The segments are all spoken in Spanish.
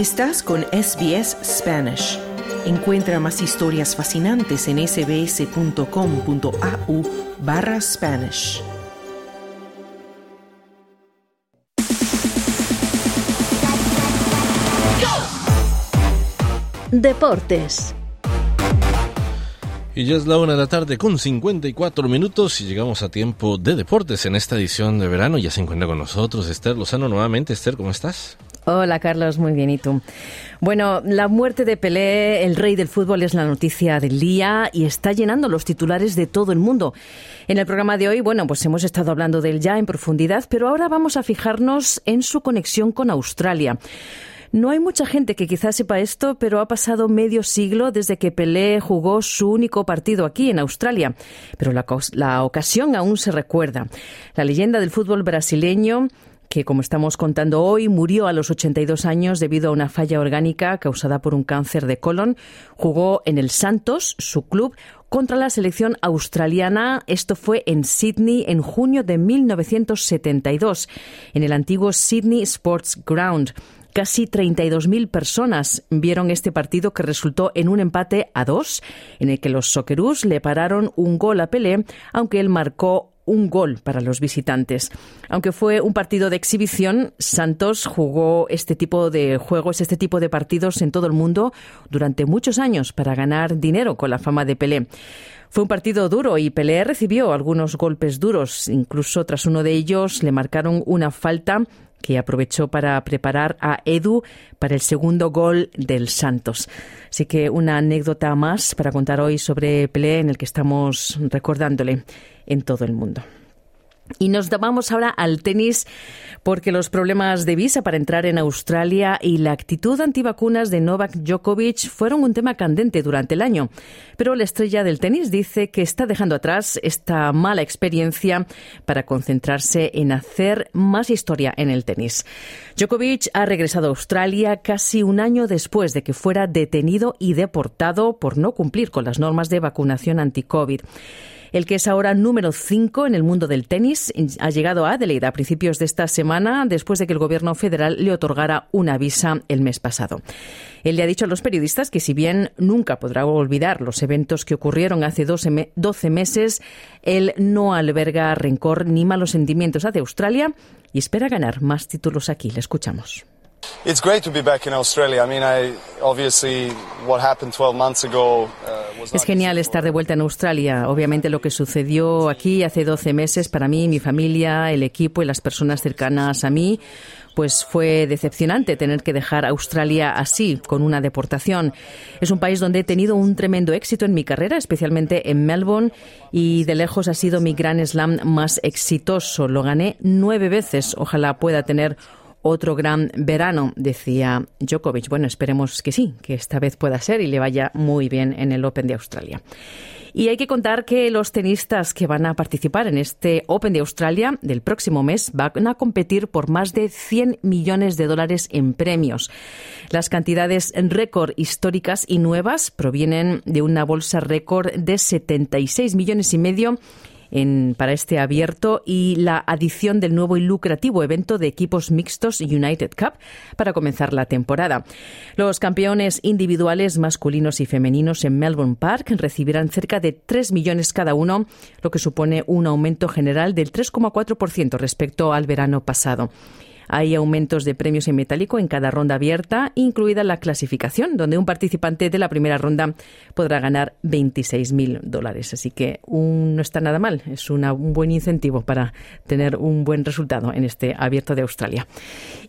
Estás con SBS Spanish. Encuentra más historias fascinantes en sbs.com.au barra Spanish. Deportes. Y ya es la una de la tarde con 54 minutos y llegamos a tiempo de deportes en esta edición de verano. Ya se encuentra con nosotros Esther Lozano nuevamente. Esther, ¿cómo estás? Hola Carlos, muy bien, ¿y tú? Bueno, la muerte de Pelé, el rey del fútbol, es la noticia del día y está llenando los titulares de todo el mundo. En el programa de hoy, bueno, pues hemos estado hablando de él ya en profundidad, pero ahora vamos a fijarnos en su conexión con Australia. No hay mucha gente que quizás sepa esto, pero ha pasado medio siglo desde que Pelé jugó su único partido aquí en Australia. Pero la ocasión aún se recuerda. La leyenda del fútbol brasileño que, como estamos contando hoy, murió a los 82 años debido a una falla orgánica causada por un cáncer de colon. Jugó en el Santos, su club, contra la selección australiana. Esto fue en Sydney en junio de 1972, en el antiguo Sydney Sports Ground. Casi 32.000 personas vieron este partido que resultó en un empate a dos, en el que los Socceroos le pararon un gol a Pelé, aunque él marcó un gol para los visitantes. Aunque fue un partido de exhibición, Santos jugó este tipo de juegos, este tipo de partidos en todo el mundo durante muchos años para ganar dinero con la fama de Pelé. Fue un partido duro y Pelé recibió algunos golpes duros. Incluso tras uno de ellos le marcaron una falta que aprovechó para preparar a Edu para el segundo gol del Santos. Así que una anécdota más para contar hoy sobre Pelé en el que estamos recordándole en todo el mundo. Y nos vamos ahora al tenis porque los problemas de visa para entrar en Australia y la actitud antivacunas de Novak Djokovic fueron un tema candente durante el año. Pero la estrella del tenis dice que está dejando atrás esta mala experiencia para concentrarse en hacer más historia en el tenis. Djokovic ha regresado a Australia casi un año después de que fuera detenido y deportado por no cumplir con las normas de vacunación anti-COVID. El que es ahora número 5 en el mundo del tenis ha llegado a Adelaide a principios de esta semana después de que el gobierno federal le otorgara una visa el mes pasado. Él le ha dicho a los periodistas que si bien nunca podrá olvidar los eventos que ocurrieron hace 12 meses, él no alberga rencor ni malos sentimientos hacia Australia y espera ganar más títulos aquí. Le escuchamos. It's great to be back in Australia. I mean, I obviously what happened 12 months ago uh, Es genial estar de vuelta en Australia. Obviamente lo que sucedió aquí hace 12 meses para mí, mi familia, el equipo y las personas cercanas a mí pues fue decepcionante tener que dejar Australia así, con una deportación. Es un país donde he tenido un tremendo éxito en mi carrera, especialmente en Melbourne, y de lejos ha sido mi gran slam más exitoso. Lo gané nueve veces. Ojalá pueda tener otro gran verano, decía Djokovic. Bueno, esperemos que sí, que esta vez pueda ser y le vaya muy bien en el Open de Australia. Y hay que contar que los tenistas que van a participar en este Open de Australia del próximo mes van a competir por más de 100 millones de dólares en premios. Las cantidades récord históricas y nuevas provienen de una bolsa récord de 76 millones y medio para este abierto y la adición del nuevo y lucrativo evento de equipos mixtos United Cup para comenzar la temporada. Los campeones individuales masculinos y femeninos en Melbourne Park recibirán cerca de 3 millones cada uno, lo que supone un aumento general del 3,4% respecto al verano pasado. Hay aumentos de premios en metálico en cada ronda abierta, incluida la clasificación, donde un participante de la primera ronda podrá ganar 26.000 dólares. Así que no está nada mal. Es un buen incentivo para tener un buen resultado en este abierto de Australia.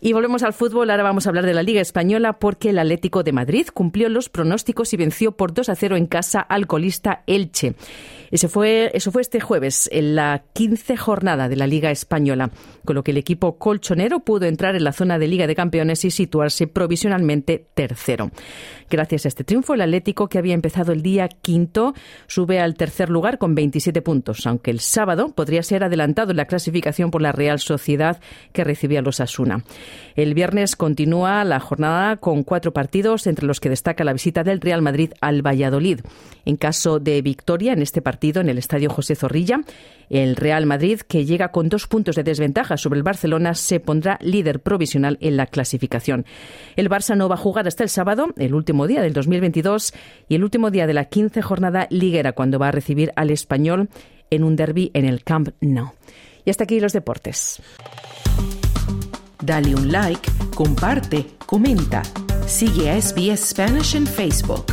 Y volvemos al fútbol. Ahora vamos a hablar de la Liga Española porque el Atlético de Madrid cumplió los pronósticos y venció por 2 a 0 en casa al colista Elche. Eso fue este jueves, en la 15 jornada de la Liga Española, con lo que el equipo colchonero entrar en la zona de Liga de Campeones y situarse provisionalmente tercero. Gracias a este triunfo, el Atlético, que había empezado el día quinto, sube al tercer lugar con 27 puntos, aunque el sábado podría ser adelantado en la clasificación por la Real Sociedad que recibía los Asuna. El viernes continúa la jornada con cuatro partidos, entre los que destaca la visita del Real Madrid al Valladolid. En caso de victoria en este partido en el Estadio José Zorrilla, el Real Madrid, que llega con dos puntos de desventaja sobre el Barcelona, se pondrá líder provisional en la clasificación. El Barça no va a jugar hasta el sábado, el último día del 2022 y el último día de la 15 jornada liguera, cuando va a recibir al español en un derby en el Camp Nou. Y hasta aquí los deportes. Dale un like, comparte, comenta. Sigue a SBS Spanish en Facebook.